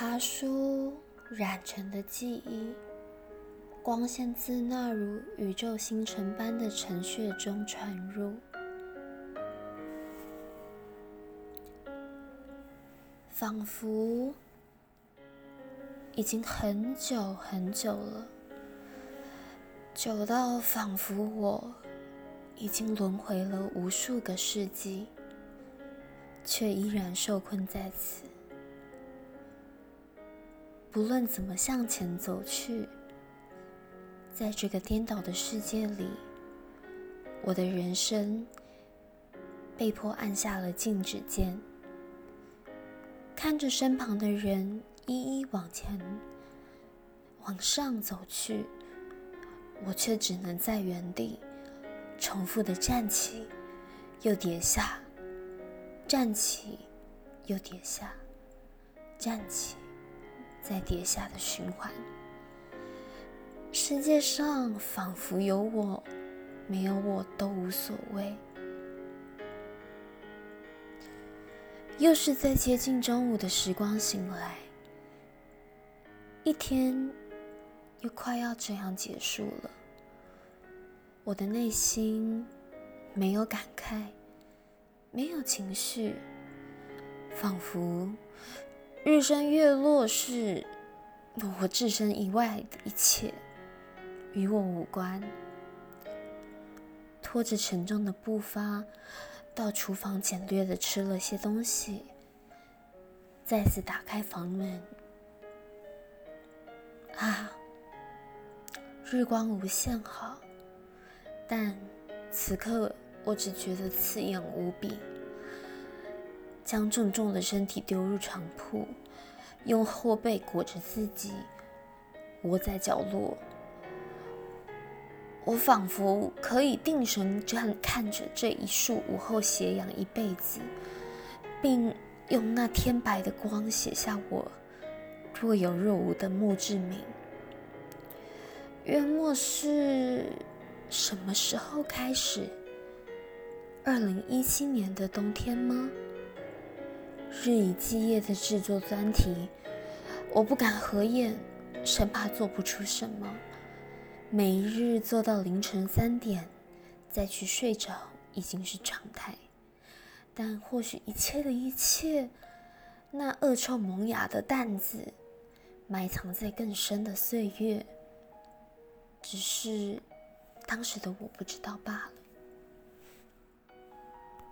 茶书染成的记忆，光线自那如宇宙星辰般的尘血中传入，仿佛已经很久很久了，久到仿佛我已经轮回了无数个世纪，却依然受困在此。不论怎么向前走去，在这个颠倒的世界里，我的人生被迫按下了静止键。看着身旁的人一一往前、往上走去，我却只能在原地重复的站起，又跌下，站起，又跌下，站起。在跌下的循环，世界上仿佛有我，没有我都无所谓。又是在接近中午的时光醒来，一天又快要这样结束了。我的内心没有感慨，没有情绪，仿佛。日升月落是我置身以外的一切，与我无关。拖着沉重的步伐到厨房，简略的吃了些东西，再次打开房门。啊，日光无限好，但此刻我只觉得刺眼无比。将重重的身体丢入床铺，用后背裹着自己，窝在角落。我仿佛可以定神站看着这一束午后斜阳一辈子，并用那天白的光写下我若有若无的墓志铭。约莫是什么时候开始？二零一七年的冬天吗？日以继夜的制作专题，我不敢合眼，生怕做不出什么。每日做到凌晨三点，再去睡着已经是常态。但或许一切的一切，那恶臭萌芽的担子，埋藏在更深的岁月，只是当时的我不知道罢了。